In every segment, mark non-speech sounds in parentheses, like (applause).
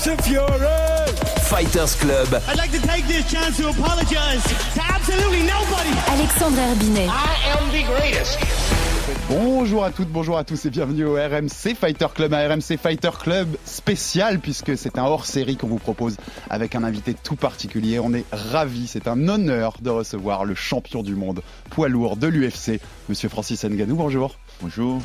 Fury. Fighters Club. I'd like to take this chance to apologize to absolutely nobody. Alexandre Herbinet. I am the greatest. Bonjour à toutes, bonjour à tous et bienvenue au RMC Fighter Club, un RMC Fighter Club spécial puisque c'est un hors-série qu'on vous propose avec un invité tout particulier. On est ravis, c'est un honneur de recevoir le champion du monde poids lourd de l'UFC, Monsieur Francis Nganou. Bonjour. Bonjour.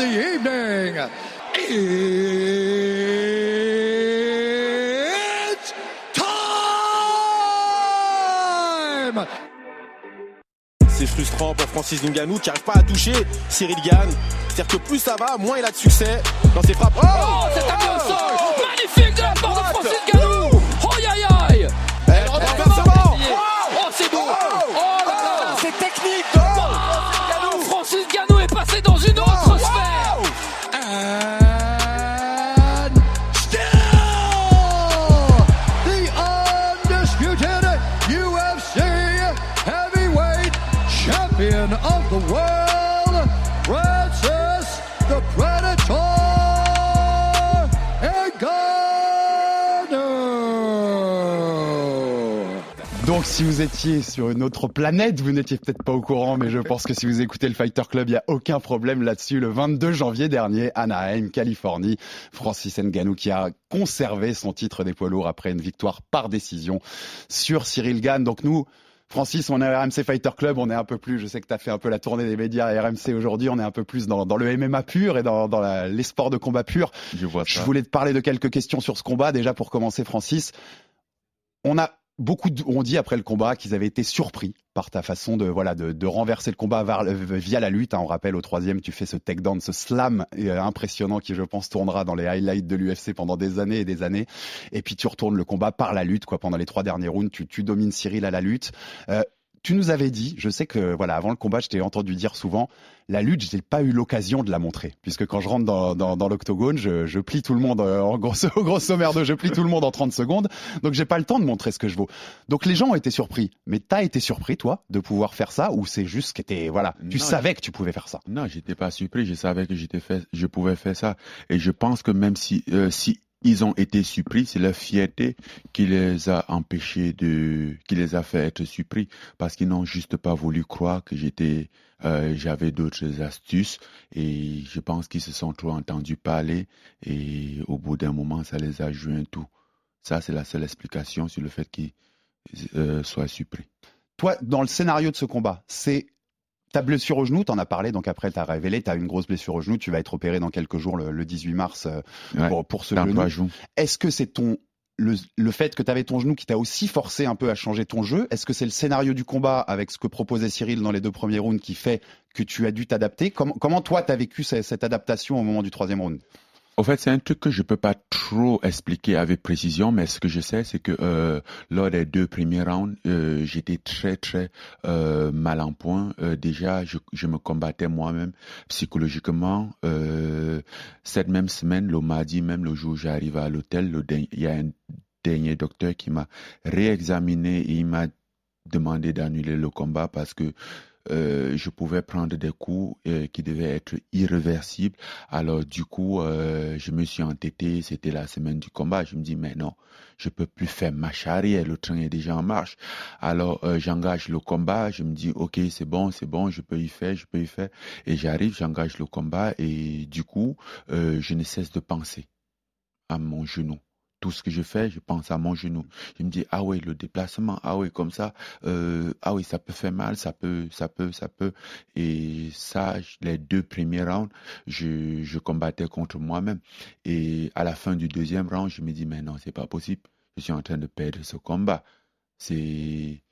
The evening. It's time! C'est frustrant pour Francis Ngannou qui n'arrive pas à toucher Cyril Gann. C'est-à-dire que plus ça va, moins il a de succès dans ses frappes. Oh, c'est tapé au sol si vous étiez sur une autre planète, vous n'étiez peut-être pas au courant, mais je pense que si vous écoutez le Fighter Club, il n'y a aucun problème là-dessus. Le 22 janvier dernier, Anaheim, Californie, Francis Ngannou qui a conservé son titre des poids lourds après une victoire par décision sur Cyril Gann. Donc nous, Francis, on est à RMC Fighter Club, on est un peu plus, je sais que tu as fait un peu la tournée des médias à RMC aujourd'hui, on est un peu plus dans, dans le MMA pur et dans, dans la- les sports de combat pur. Je vois Je voulais te parler de quelques questions sur ce combat. Déjà pour commencer, Francis, on a beaucoup de- on dit après le combat qu'ils avaient été surpris par ta façon de voilà de, de renverser le combat via la lutte. hein. On rappelle au troisième, tu fais ce takedown, ce slam euh, impressionnant qui, je pense, tournera dans les highlights de l'UFC pendant des années et des années. Et puis tu retournes le combat par la lutte, quoi. Pendant les trois derniers rounds, tu, tu domines Cyril à la lutte. Euh, tu nous avais dit, je sais que voilà, avant le combat, je t'ai entendu dire souvent, la lutte, j'ai pas eu l'occasion de la montrer, puisque quand je rentre dans, dans, dans l'octogone, je, je plie tout le monde euh, en grosso, (laughs) grosso merdo, je plie tout le monde en 30 secondes, donc j'ai pas le temps de montrer ce que je vaux. Donc les gens ont été surpris, mais t'as été surpris toi de pouvoir faire ça, ou c'est juste que t'es voilà, tu Non, savais que tu pouvais faire ça? Non, j'étais pas surpris. Je savais que j'étais fait, je pouvais faire ça. Et je pense que même si, euh, si ils ont été surpris, c'est leur fierté qui les a empêchés de, qui les a fait être surpris parce qu'ils n'ont juste pas voulu croire que j'étais, euh, j'avais d'autres astuces et je pense qu'ils se sont trop entendus parler et au bout d'un moment, ça les a joué un tout. Ça, c'est la seule explication sur le fait qu'ils euh, soient surpris. Toi, dans le scénario de ce combat, c'est ta blessure au genou, t'en as parlé, donc après t'as révélé, t'as une grosse blessure au genou, tu vas être opéré dans quelques jours, le, le 18 mars, euh, Ouais, pour, pour ce genou. Est-ce que c'est ton le, le fait que tu avais ton genou qui t'a aussi forcé un peu à changer ton jeu Est-ce que c'est le scénario du combat avec ce que proposait Cyril dans les deux premiers rounds qui fait que tu as dû t'adapter? Comment, comment toi t'as vécu ce- cette adaptation au moment du troisième round? Au fait, c'est un truc que je peux pas trop expliquer avec précision, mais ce que je sais, c'est que euh, lors des deux premiers rounds, euh, j'étais très très euh, mal en point. Euh, déjà, je, je me combattais moi-même psychologiquement. Euh, cette même semaine, le mardi même, le jour où j'arrive à l'hôtel, il y a un dernier docteur qui m'a réexaminé et il m'a demandé d'annuler le combat parce que euh, je pouvais prendre des coups euh, qui devaient être irréversibles. Alors du coup, euh, je me suis entêté, c'était la semaine du combat. Je me dis, mais non, je peux plus faire marche arrière, le train est déjà en marche. Alors j'engage le combat, je me dis, ok, c'est bon, c'est bon, je peux y faire, je peux y faire. Et j'arrive, j'engage le combat et du coup, je ne cesse de penser à mon genou. Tout ce que je fais, je pense à mon genou. Je me dis ah oui le déplacement, ah oui comme ça, euh, ah oui ça peut faire mal, ça peut, ça peut, ça peut. Et ça, les deux premiers rounds, je, je combattais contre moi-même. Et à la fin du deuxième round, je me dis mais non c'est pas possible, je suis en train de perdre ce combat. C'est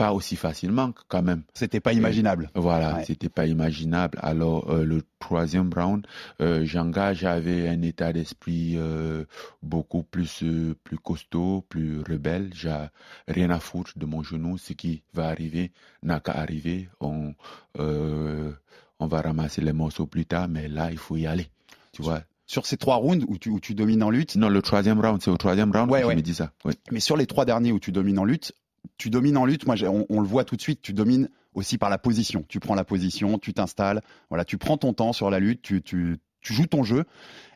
pas aussi facilement quand même. C'était pas imaginable. Voilà, Ouais. c'était pas imaginable. Alors euh, le troisième round, euh, Janga, j'avais un état d'esprit euh, beaucoup plus euh, plus costaud, plus rebelle. J'ai rien à foutre de mon genou. Ce qui va arriver n'a qu'à arriver. On euh, on va ramasser les morceaux plus tard, mais là il faut y aller. Tu vois? Sur ces trois rounds où tu, où tu domines en lutte, Non, le troisième round, c'est au troisième round Ouais, que ouais. je me dis ça. Mais sur les trois derniers où tu domines en lutte, tu domines en lutte, moi on, on le voit tout de suite, tu domines aussi par la position. Tu prends la position, tu t'installes, voilà, tu prends ton temps sur la lutte, tu, tu, tu joues ton jeu.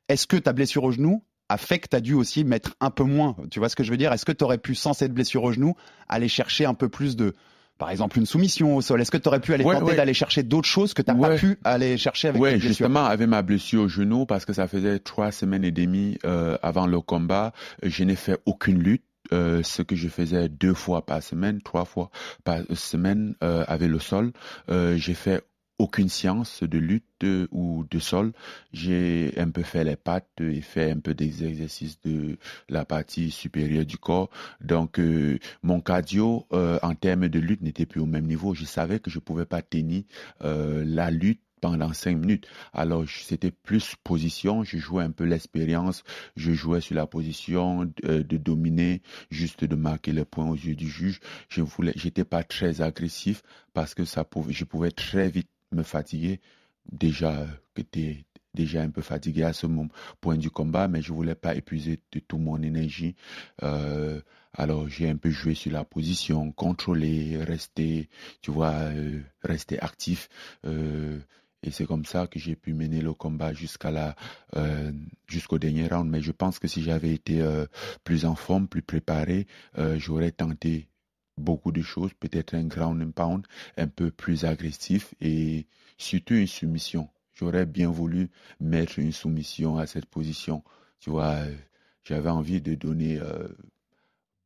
Est-ce que ta blessure au genou a fait que tu as dû aussi mettre un peu moins Tu vois ce que je veux dire? Est-ce que tu aurais pu, sans cette blessure au genou, aller chercher un peu plus de, par exemple, une soumission au sol? Est-ce que tu aurais pu aller Ouais, tenter ouais. d'aller chercher d'autres choses que tu n'as pas pu aller chercher avec blessure? justement, avec ma blessure au genou, parce que ça faisait trois semaines et demie euh, avant le combat, je n'ai fait aucune lutte. Euh, ce que je faisais deux fois par semaine, trois fois par semaine euh, avec le sol. Euh, j'ai fait aucune séance de lutte euh, ou de sol. J'ai un peu fait les pattes et fait un peu des exercices de la partie supérieure du corps. Donc, euh, mon cardio euh, en termes de lutte n'était plus au même niveau. Je savais que je pouvais pas tenir euh, la lutte pendant cinq minutes. Alors, c'était plus position. Je jouais un peu l'expérience. Je jouais sur la position euh, de dominer, juste de marquer les points aux yeux du juge. Je voulais, j'étais pas très agressif parce que ça pouvait, je pouvais très vite me fatiguer. Déjà euh, que t'es déjà un peu fatigué à ce moment, point du combat, mais je voulais pas épuiser de toute mon énergie. Euh, alors j'ai un peu joué sur la position, contrôler, rester, tu vois, euh, rester actif. Et c'est comme ça que j'ai pu mener le combat jusqu'à la, euh, jusqu'au dernier round. Mais je pense que si j'avais été euh, plus en forme, plus préparé, euh, j'aurais tenté beaucoup de choses, peut-être un ground and pound un peu plus agressif et surtout une soumission. J'aurais bien voulu mettre une soumission à cette position. Tu vois, j'avais envie de donner.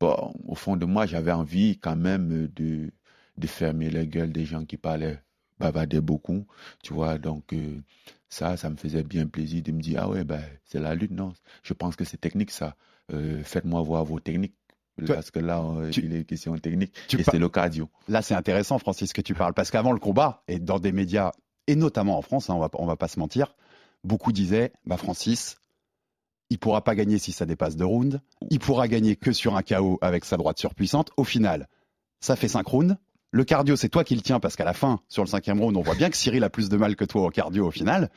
bon, au fond de moi, j'avais envie quand même de, de fermer la gueule des gens qui parlaient, bavardaient beaucoup. Tu vois, donc euh, ça, ça me faisait bien plaisir de me dire ah ouais, ben, c'est la lutte, non? Je pense que c'est technique ça. Euh, Faites-moi voir vos techniques. Toi, Parce que là, euh, tu- il est question technique et c'est le cardio. Là, c'est intéressant, Francis, que tu parles, parce qu'avant le combat, et dans des médias, et notamment en France, hein, on va, on va pas se mentir, beaucoup disaient, bah Francis, il pourra pas gagner si ça dépasse deux rounds, il pourra gagner que sur un KO avec sa droite surpuissante. Au final, ça fait cinq rounds. Le cardio, c'est toi qui le tiens, parce qu'à la fin, sur le cinquième round, on voit bien que Cyril a plus de mal que toi au cardio au final,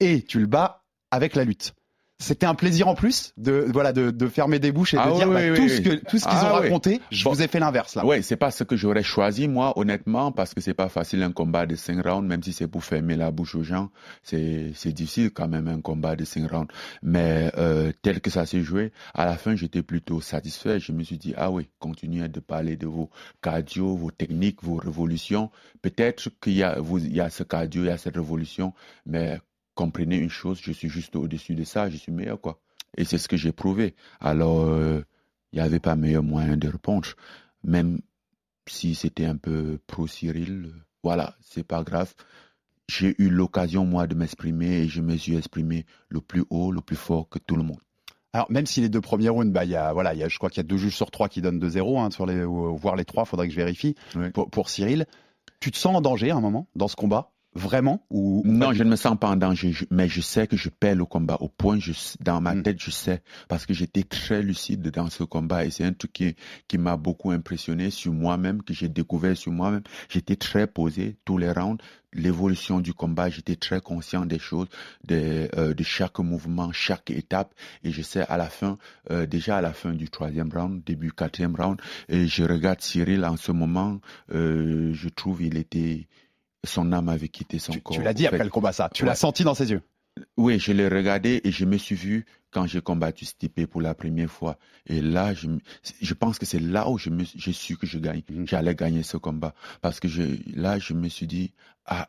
et tu le bats avec la lutte. C'était un plaisir en plus de voilà de, de fermer des bouches et Ah de dire oui, bah, oui, tout, oui, ce que, tout ce qu'ils Ah ont raconté, je Bon. vous ai fait l'inverse là. Ouais, c'est pas ce que j'aurais choisi moi, honnêtement, parce que c'est pas facile un combat de 5 rounds, même si c'est pour fermer la bouche aux gens, c'est c'est difficile quand même un combat de 5 rounds. Mais euh, tel que ça s'est joué, à la fin j'étais plutôt satisfait. Je me suis dit ah oui, continuez de parler de vos cardio, vos techniques, vos révolutions. Peut-être qu'il y a vous, il y a ce cardio, il y a cette révolution, mais comprenez une chose, je suis juste au-dessus de ça, je suis meilleur quoi. Et c'est ce que j'ai prouvé. Alors euh, il n'y avait pas meilleur moyen de répondre. Même si c'était un peu pro Cyril, euh, voilà, c'est pas grave. J'ai eu l'occasion, moi, de m'exprimer et je me suis exprimé le plus haut, le plus fort que tout le monde. Alors même si les deux premiers rounds, bah y a voilà, il y a, je crois qu'il y a deux juges sur trois qui donnent 2-0 hein, sur les ou, voire les trois, faudrait que je vérifie pour, pour Cyril. Tu te sens en danger à un moment dans ce combat, vraiment ou Non, je ne me sens pas en danger, je- mais je sais que je perds le combat. Au point, je, dans ma Mm. tête, je sais, parce que j'étais très lucide dans ce combat et c'est un truc qui, qui m'a beaucoup impressionné sur moi-même, que j'ai découvert sur moi-même. J'étais très posé tous les rounds. L'évolution du combat, j'étais très conscient des choses, de, euh, de chaque mouvement, chaque étape. Et je sais à la fin, euh, déjà à la fin du troisième round, début quatrième round, et je regarde Cyril en ce moment, euh, je trouve il était, son âme avait quitté son tu, corps. tu l'as dit après fait, le combat ça, tu Ouais. l'as senti dans ses yeux. oui, je l'ai regardé et je me suis vu quand j'ai combattu Stipe pour la première fois. Et là, je, pense que c'est là où je me, j'ai su que je gagne. Mhm. J'allais gagner ce combat. Parce que je, là, je me suis dit, ah,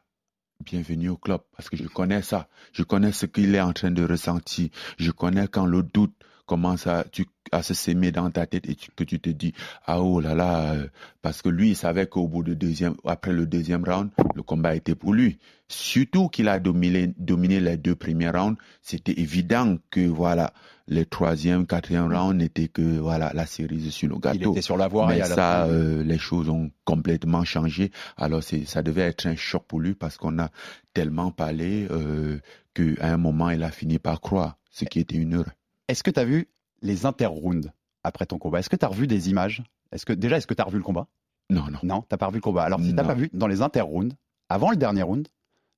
bienvenue au club. Parce que je connais ça. Je connais ce qu'il est en train de ressentir. Je connais quand le doute commence à, tu, à se s'aimer dans ta tête et que tu te dis ah oh là là euh, parce que lui il savait qu'au bout de deuxième après le deuxième round le combat était pour lui. Surtout qu'il a dominé dominé les deux premiers rounds. C'était évident que voilà le troisième quatrième round n'était que voilà la cerise sur le gâteau. Il était sur la voie mais et à ça fin- euh, les choses ont complètement changé. Alors c'est ça devait être un choc pour lui parce qu'on a tellement parlé euh, qu'à un moment il a fini par croire ce qui était une heure Est-ce que tu as vu les interrounds après ton combat Est-ce que tu as revu des images? Est-ce que déjà est-ce que tu as revu le combat? Non non Non, t'as pas revu le combat. Alors si t'as pas vu dans les interrounds, avant le dernier round,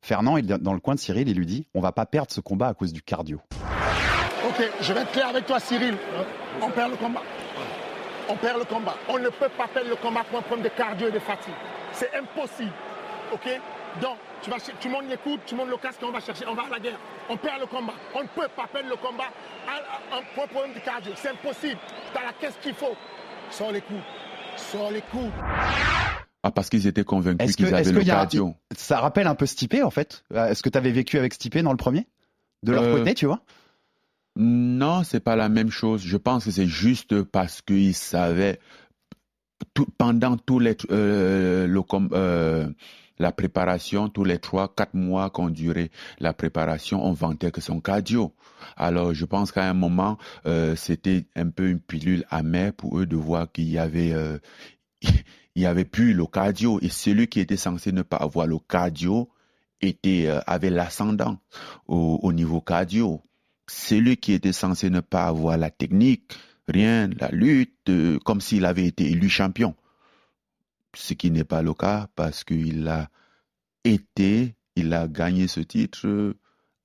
Fernand est dans le coin de Cyril, il lui dit on va pas perdre ce combat à cause du cardio. Ok, je vais être clair avec toi, Cyril. On perd le combat. On perd le combat. On ne peut pas perdre le combat pour un problème de cardio et de fatigue. C'est impossible. Ok? Donc, tu, vas, montes les coudes, tu montes le casque on va chercher, on va à la guerre. On perd le combat. On ne peut pas perdre le combat à- un problème de cardio. C'est impossible. Tu as la caisse qu'il faut. Sors les coups. Sors les coups. ah parce qu'ils étaient convaincus Est-ce que qu'ils avaient est-ce le qu'il y a cardio ça rappelle un peu Stipe en fait Euh, Est-ce que tu avais vécu avec Stipe dans le premier? De leur Euh, côté, tu vois? Non, c'est pas la même chose. Je pense que c'est juste parce qu'ils savaient tout, pendant tous les euh, le euh, la préparation, tous les trois, quatre mois qu'ont duré la préparation, on vantait que son cardio. Alors, je pense qu'à un moment, euh, c'était un peu une pilule amère pour eux de voir qu'il y avait, euh, (laughs) y avait plus le cardio et celui qui était censé ne pas avoir le cardio était euh, avait l'ascendant au, au niveau cardio. Celui qui était censé ne pas avoir la technique, rien, la lutte, comme s'il avait été élu champion. Ce qui n'est pas le cas parce qu'il a été, il a gagné ce titre euh,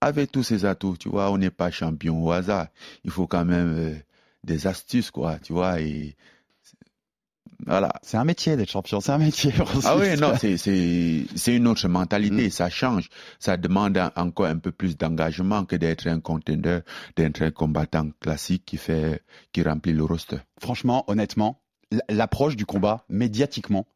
avec tous ses atouts. Tu vois, on n'est pas champion au hasard. Il faut quand même euh, des astuces, quoi, tu vois, et voilà. C'est un métier d'être champion, c'est un métier. (laughs) Ah oui, non, c'est une autre mentalité, ça change, ça demande un- encore un peu plus d'engagement que d'être un contender, d'être un combattant classique qui fait qui remplit le roster. Franchement, honnêtement, l'approche du combat médiatiquement,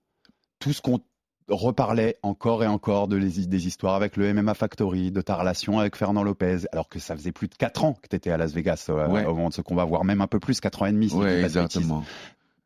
tout ce qu'on reparlait encore et encore de les- des histoires avec le MMA Factory, de ta relation avec Fernand Lopez, alors que ça faisait plus de 4 ans que tu étais à Las Vegas euh, Ouais. au moment de ce combat, voire même un peu plus, 4 ans et demi. si Ouais, exactement.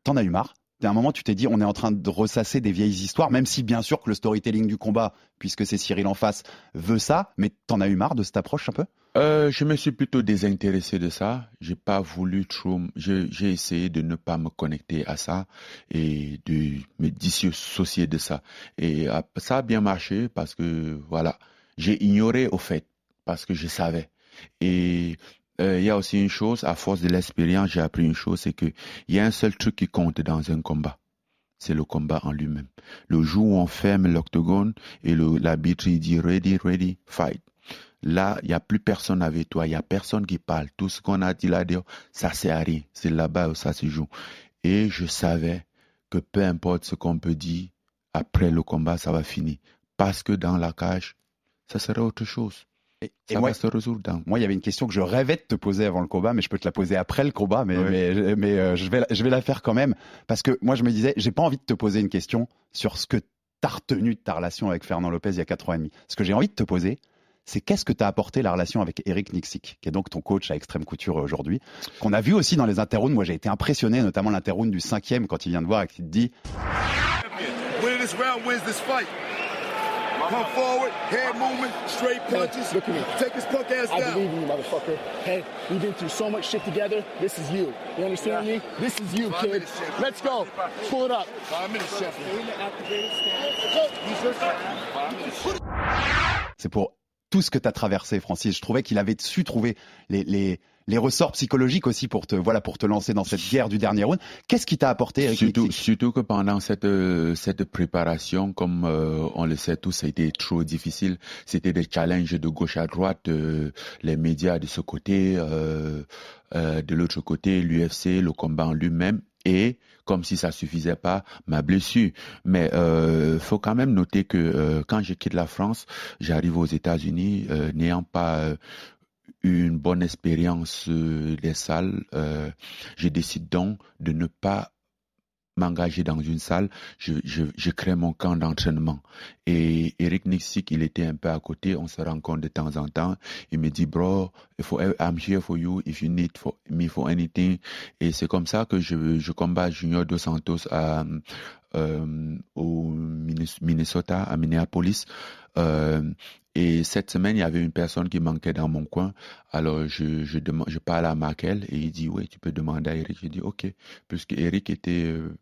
T'en as eu marre? À un moment, tu t'es dit, on est en train de ressasser des vieilles histoires, même si bien sûr que le storytelling du combat, puisque c'est Cyril en face, veut ça, mais t'en as eu marre de cette approche un peu? Euh, je me suis plutôt désintéressé de ça. J'ai pas voulu trop. J'ai essayé de ne pas me connecter à ça et de me dissocier de ça. Et euh, ça a bien marché parce que voilà, j'ai ignoré au fait parce que je savais. Et euh, il y a aussi une chose, à force de l'expérience, j'ai appris une chose, c'est que il y a un seul truc qui compte dans un combat. C'est le combat en lui-même. Le jour où on ferme l'octogone et l'arbitre dit ready, ready, fight. Là, il n'y a plus personne avec toi, il n'y a personne qui parle. Tout ce qu'on a dit là-dedans, ça sert à rien. C'est là-bas où ça se joue. Et je savais que peu importe ce qu'on peut dire, après le combat, ça va finir. Parce que dans la cage, ça serait autre chose. Et, ça moi, va se résoudre dans. moi, il y avait une question que je rêvais de te poser avant le combat, mais je peux te la poser après le combat, mais, Ouais. mais, mais, euh, je, vais, la- je vais la faire quand même, parce que moi, je me disais, j'ai pas envie de te poser une question sur ce que t'as retenu de ta relation avec Fernand Lopez il y a 4 ans et demi. Ce que j'ai envie de te poser, c'est qu'est-ce que t'as apporté la relation avec Eric Nixik, qui est donc ton coach à Extrême Couture aujourd'hui, qu'on a vu aussi dans les interrounds. Moi, j'ai été impressionné, notamment l'interround du cinquième, quand il vient de voir et qu'il te dit Come forward, head movement, straight punches. Look at me. Take his punk ass I down. believe in you, motherfucker. Hey, we've been through so much shit together. This is you. You understand me? This is you, Five kid. Let's go. Pull it up. Five minutes, champion. Five minutes. c'est pour tout ce que tu as traversé, Francis. Je trouvais qu'il avait su trouver les, les, les ressorts psychologiques aussi pour te, voilà, pour te lancer dans cette guerre du dernier round. Qu'est-ce qui t'a apporté, Eric Surtout, que pendant cette euh, cette préparation, comme euh, on le sait tous, ça a été trop difficile. C'était des challenges de gauche à droite, euh, les médias de ce côté, euh, de l'autre côté, l'UFC, le combat en lui-même, et comme si ça suffisait pas, ma blessure. Mais euh, faut quand même noter que euh, quand je quitte la France, j'arrive aux États-Unis, euh, n'ayant pas euh, eu une bonne expérience des salles, je décide donc de ne pas m'engager dans une salle, je, je, je crée mon camp d'entraînement. Et Eric Nixik, il était un peu à côté, on se rencontre de temps en temps. Il me dit, bro, if I'm here for you if you need for me for anything. Et c'est comme ça que je, je combats Junior Dos Santos à, euh, au Minnesota, à Minneapolis. Euh, et cette semaine, il y avait une personne qui manquait dans mon coin. Alors, je, je, je parle à Markel et il dit, oui, tu peux demander à Eric. Je dis, OK. Puisque Eric était euh,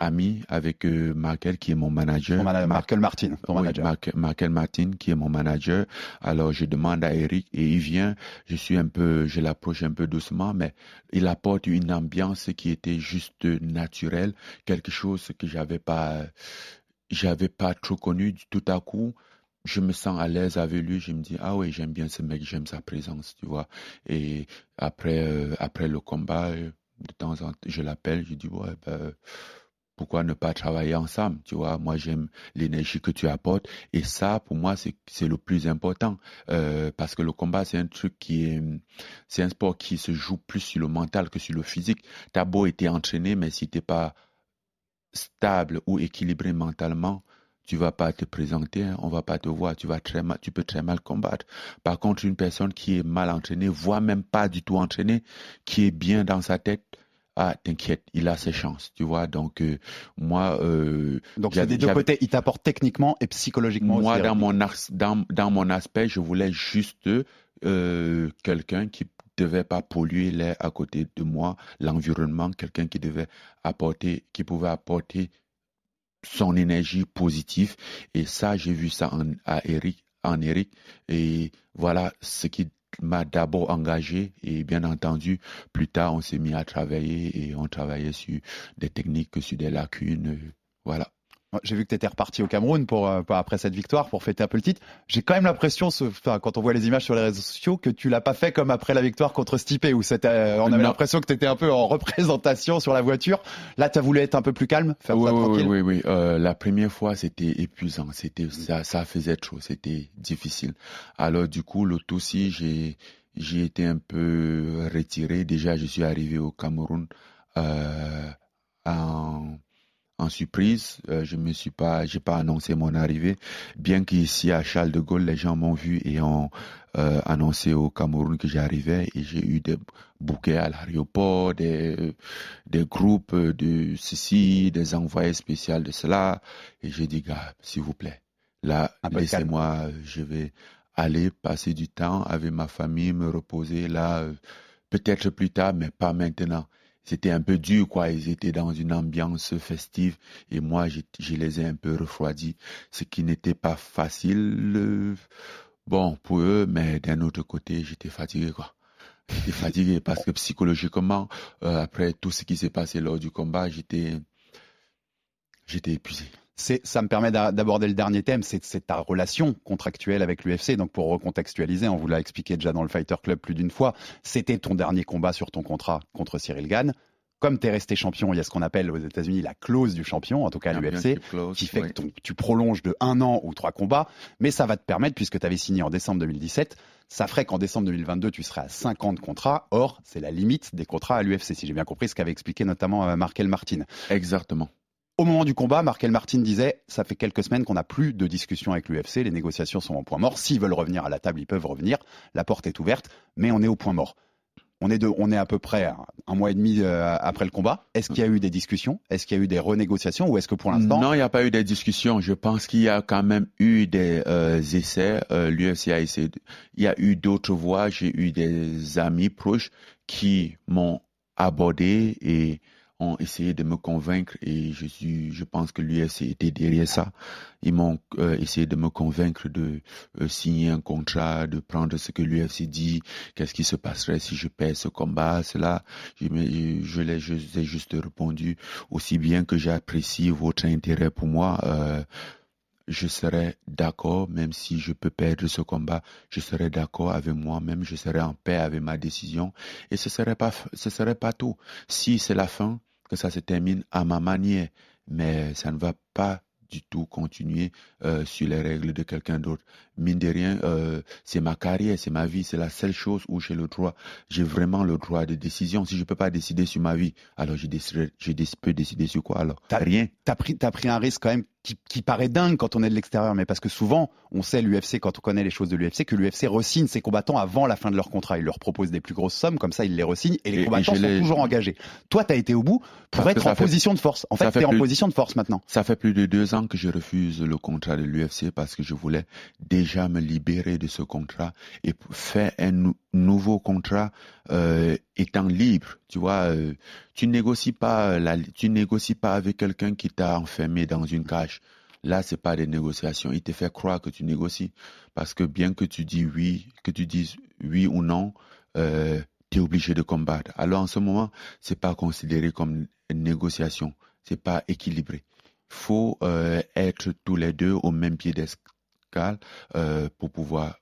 ami avec euh, Markel, qui est mon manager. Markel Martin, oui, manager. Markel Martin, qui est mon manager. Alors, je demande à Eric et il vient. Je suis un peu, je l'approche un peu doucement, mais il apporte une ambiance qui était juste naturelle. Quelque chose que j'avais pas, j'avais pas trop connu tout à coup je me sens à l'aise avec lui, je me dis ah oui j'aime bien ce mec, j'aime sa présence, tu vois. Et après euh, après le combat, euh, de temps en temps je l'appelle, je dis ouais ben pourquoi ne pas travailler ensemble, tu vois. Moi j'aime l'énergie que tu apportes et ça pour moi c'est le plus important euh, parce que le combat c'est un truc qui est c'est un sport qui se joue plus sur le mental que sur le physique. T'as beau être entraîné mais si t'es pas stable ou équilibré mentalement, tu vas pas te présenter, hein, on va pas te voir, tu vas très mal, tu peux très mal combattre. Par contre, une personne qui est mal entraînée, voire même pas du tout entraînée, qui est bien dans sa tête, ah t'inquiète, il a ses chances, tu vois. Donc euh, moi, euh, donc des deux côtés, il t'apporte techniquement et psychologiquement. Moi, aussi, dans mon dans, dans mon aspect, je voulais juste euh, quelqu'un qui devait pas polluer l'air à côté de moi, l'environnement, quelqu'un qui devait apporter, qui pouvait apporter son énergie positive. Et ça, j'ai vu ça en, à Eric, en Eric. Et voilà ce qui m'a d'abord engagé. Et bien entendu, plus tard, on s'est mis à travailler et on travaillait sur des techniques, sur des lacunes. Voilà. J'ai vu que tu étais reparti au Cameroun pour, euh, après cette victoire pour fêter un peu le titre. J'ai quand même l'impression, quand on voit les images sur les réseaux sociaux, que tu l'as pas fait comme après la victoire contre Stipe où c'était, on avait l'impression que tu étais un peu en (laughs) représentation sur la voiture. Là, tu as voulu être un peu plus calme, faire oui, ça tranquille. Oui, oui, oui. Euh, la première fois, c'était épuisant, c'était ça, ça faisait trop, c'était difficile. Alors du coup, le aussi, j'ai j'ai été un peu retiré. Déjà, je suis arrivé au Cameroun euh, en en surprise. Euh, je me suis pas, j'ai pas annoncé mon arrivée, bien qu'ici à Charles de Gaulle, les gens m'ont vu et ont euh, annoncé au Cameroun que j'arrivais et j'ai eu des bouquets à l'aéroport, des, des groupes de ceci, des envoyés spéciaux de cela. Et j'ai dit, gars, s'il vous plaît, là, laissez-moi, je vais aller passer du temps avec ma famille, me reposer là, euh, peut-être plus tard, mais pas maintenant c'était un peu dur, quoi. Ils étaient dans une ambiance festive et moi, je, les ai un peu refroidis, ce qui n'était pas facile, bon, pour eux, mais d'un autre côté, j'étais fatigué, quoi. J'étais fatigué parce que psychologiquement, euh, après tout ce qui s'est passé lors du combat, j'étais, j'étais épuisé ça me permet d'aborder le dernier thème, c'est ta relation contractuelle avec l'UFC. Donc pour recontextualiser, on vous l'a expliqué déjà dans le Fighter Club plus d'une fois, c'était ton dernier combat sur ton contrat contre Cyril Gann. Comme tu es resté champion, il y a ce qu'on appelle aux États-Unis la clause du champion, en tout cas à l'UFC, qui fait que tu prolonges de un an ou trois combats, mais ça va te permettre, puisque tu avais signé en décembre 2017, ça ferait qu'en décembre 2022, tu serais à 50 contrats. Or, c'est la limite des contrats à l'UFC, si j'ai bien compris ce qu'avait expliqué notamment euh, Markel Martin. Exactement. Au moment du combat, Markel Martin disait ça fait quelques semaines qu'on n'a plus de discussion avec l'UFC, les négociations sont en point mort. S'ils veulent revenir à la table, ils peuvent revenir. La porte est ouverte, mais on est au point mort. On est, à peu près un mois et demi euh, après le combat. Est-ce qu'il y a eu des discussions? Est-ce qu'il y a eu des renégociations? Ou est-ce que pour l'instant Non, il n'y a pas eu des discussions. Je pense qu'il y a quand même eu des euh, essais. Euh, L'UFC a essayé. Il y a eu d'autres voix. J'ai eu des amis proches qui m'ont abordé et ont essayé de me convaincre et je suis, je pense que l'UFC était derrière ça. Ils m'ont euh, essayé de me convaincre de euh, signer un contrat, de prendre ce que l'UFC dit, qu'est-ce qui se passerait si je perds ce combat, cela. Je, je, l'ai, je ai juste répondu aussi bien que j'apprécie votre intérêt pour moi. Euh, je serai d'accord, même si je peux perdre ce combat, je serai d'accord avec moi-même, je serai en paix avec ma décision, et ce serait pas, ce serait pas tout. Si c'est la fin, que ça se termine à ma manière, mais ça ne va pas du tout continuer euh, sur les règles de quelqu'un d'autre. Mine de rien, euh, c'est ma carrière, c'est ma vie, c'est la seule chose où j'ai le droit, j'ai vraiment le droit de décision. Si je peux pas décider sur ma vie, alors je, déciderai, je peux décider sur quoi alors? T'as Rien. T'as pris, t'as pris un risque quand même qui, qui paraît dingue quand on est de l'extérieur, mais parce que souvent, on sait l'UFC, quand on connaît les choses de l'UFC, que l'UFC resigne ses combattants avant la fin de leur contrat. Il leur propose des plus grosses sommes, comme ça, ils les resignent et les Et- combattants sont toujours engagés. Toi, t'as été au bout pour Parce être en fait- position de force. En fait, fait t'es en position de force maintenant. Ça fait plus de deux ans que je refuse le contrat de l'UFC parce que je voulais déjà me libérer de ce contrat et faire un nou- nouveau contrat euh, étant libre. Tu vois, euh, tu négocies pas, la, tu négocies pas avec quelqu'un qui t'a enfermé dans une cage. Là, c'est pas des négociations. Il te fait croire que tu négocies parce que bien que tu dis oui, que tu dises oui ou non, euh, tu es obligé de combattre. Alors en ce moment, c'est pas considéré comme une négociation. C'est pas équilibré faut euh, être tous les deux au même pied euh, pour pouvoir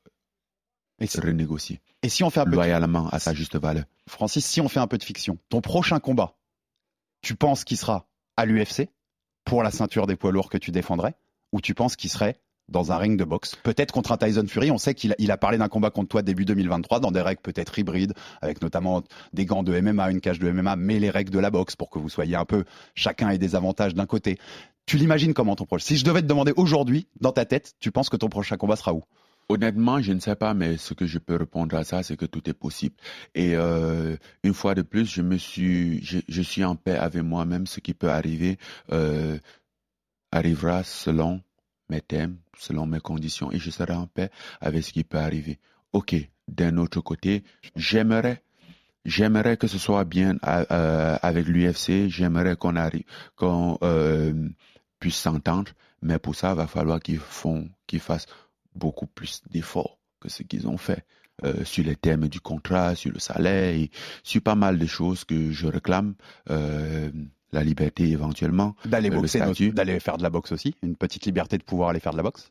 Et si, renégocier et si on fait un peu de loyalement à sa juste valeur. Francis, si on fait un peu de fiction, ton prochain combat, tu penses qu'il sera à l'UFC pour la ceinture des poids lourds que tu défendrais ou tu penses qu'il serait dans un ring de boxe Peut-être contre un Tyson Fury. On sait qu'il a, parlé d'un combat contre toi début 2023 dans des règles peut-être hybrides, avec notamment des gants de MMA, une cage de MMA, mais les règles de la boxe pour que vous soyez un peu chacun ait des avantages d'un côté. Tu l'imagines comment ton prochain Si je devais te demander aujourd'hui, dans ta tête, tu penses que ton prochain combat sera où? Honnêtement, je ne sais pas, mais ce que je peux répondre à ça, c'est que tout est possible. Et euh, une fois de plus, je me suis, je suis en paix avec moi-même. Ce qui peut arriver euh, arrivera selon mes thèmes, selon mes conditions, et je serai en paix avec ce qui peut arriver. Ok. D'un autre côté, j'aimerais, j'aimerais que ce soit bien euh, avec l'UFC. J'aimerais qu'on arrive, qu'on euh, puisse s'entendre, mais pour ça, il va falloir qu'ils font, qu'ils fassent beaucoup plus d'efforts que ce qu'ils ont fait euh, sur les thèmes du contrat, sur le salaire, sur pas mal de choses que je réclame. La liberté éventuellement. D'aller euh, boxer, d'aller faire de la boxe aussi, une petite liberté de pouvoir aller faire de la boxe?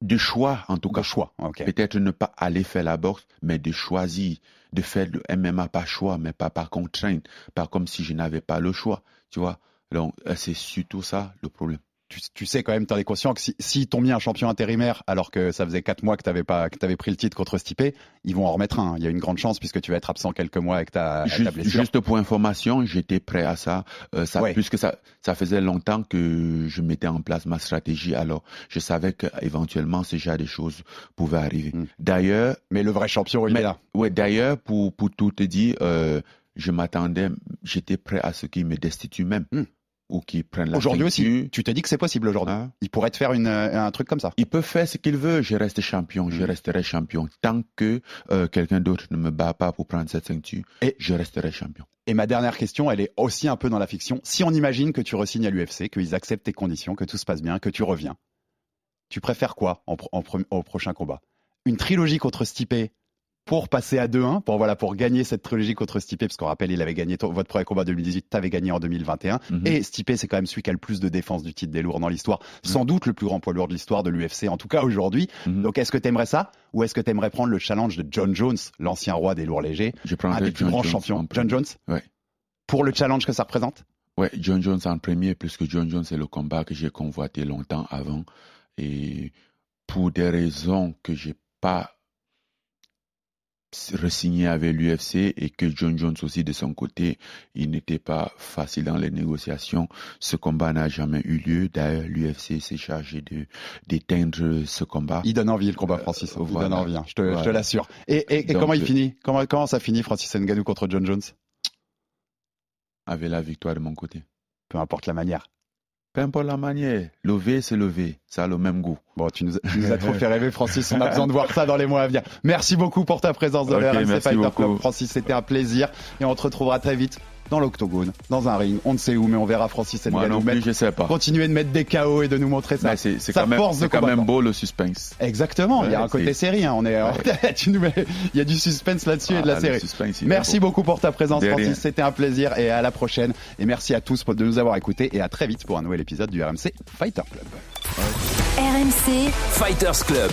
De choix, en tout De cas. choix. Peut-être ne pas aller faire la boxe, mais de choisir, de faire le MMA par choix, mais pas par contrainte, pas comme si je n'avais pas le choix, tu vois. Donc, euh, c'est surtout ça le problème. Tu, tu sais quand même, tu es conscient que si, si t'ont mis un champion intérimaire alors que ça faisait 4 mois que t'avais pris le titre contre Stipe, ils vont en remettre un. Il y a une grande chance puisque tu vas être absent quelques mois avec ta, Juste, blessure. juste pour information, j'étais prêt à ça. Euh, ça Ouais. Puisque ça, ça faisait longtemps que je mettais en place ma stratégie, alors je savais qu'éventuellement ce genre de choses pouvaient arriver. Mm. D'ailleurs, Mais le vrai champion, il Mais- est là. ouais, d'ailleurs, pour, pour tout te dire, euh, je m'attendais, j'étais prêt à ce qu'ils me destituent même. Hmm. Ou qu'ils prennent la Aujourd'hui aussi, tu te dis que c'est possible aujourd'hui. Hein? Il pourrait te faire une, euh, un truc comme ça. Il peut faire ce qu'il veut, je reste champion, je Hmm. resterai champion. Tant que euh, quelqu'un d'autre ne me bat pas pour prendre cette ceinture, Et- je resterai champion. Et ma dernière question, elle est aussi un peu dans la fiction. Si on imagine que tu resignes à l'UFC, qu'ils acceptent tes conditions, que tout se passe bien, que tu reviens, tu préfères quoi en, en au prochain combat? Une trilogie contre Stipe pour passer à 2-1, pour, voilà, pour gagner cette trilogie contre Stipe, parce qu'on rappelle, il avait gagné votre premier combat en 2018, tu avais gagné en 2021. Mhm. Et Stipe, c'est quand même celui qui a le plus de défense du titre des lourds dans l'histoire. Sans doute le plus grand poids lourd de l'histoire de l'UFC, en tout cas aujourd'hui. Mhm. Donc est-ce que tu aimerais ça Ou est-ce que tu aimerais prendre le challenge de John Jones, l'ancien roi des lourds légers, un des plus John grands Jones champions? John. Jones? Ouais. Pour le challenge que ça représente? Ouais, John Jones en premier, puisque John Jones c'est le combat que j'ai convoité longtemps avant. Et pour des raisons que j'ai pas resigné avec l'UFC et que John Jones aussi de son côté, il n'était pas facile dans les négociations. Ce combat n'a jamais eu lieu. D'ailleurs, l'UFC s'est chargé de d'éteindre ce combat. Il donne envie le combat, Francis. Il voilà. donne envie, hein, je te, l'assure. Et, et- et Donc, comment il euh, finit? Comment, comment ça finit, Francis Ngannou contre John Jones? Avec la victoire de mon côté. Peu importe la manière. Peu importe la manière, lever c'est lever, ça a le même goût. Bon, tu nous, tu nous as trop fait rêver, Francis. On a besoin de voir ça dans les mois à venir. Merci beaucoup pour ta présence dans Ok, le. Francis, c'était un plaisir. Et on te retrouvera très vite dans l'octogone, dans un ring. On ne sait où, mais on verra Francis Moi Ngannou non plus, mettre- je sais pas. continuer de mettre des KO et de nous montrer ça. C'est quand même, force de c'est quand même beau le suspense. Exactement, il y a un côté série. hein. On est, tu nous mets- il y a du suspense là-dessus et de la Ah, série. suspense, Merci beau. beaucoup pour ta présence, Francis. C'était un plaisir et à la prochaine. Et merci à tous de nous avoir écoutés et à très vite pour un nouvel épisode du RMC Fighter Club. RMC Fighters Club.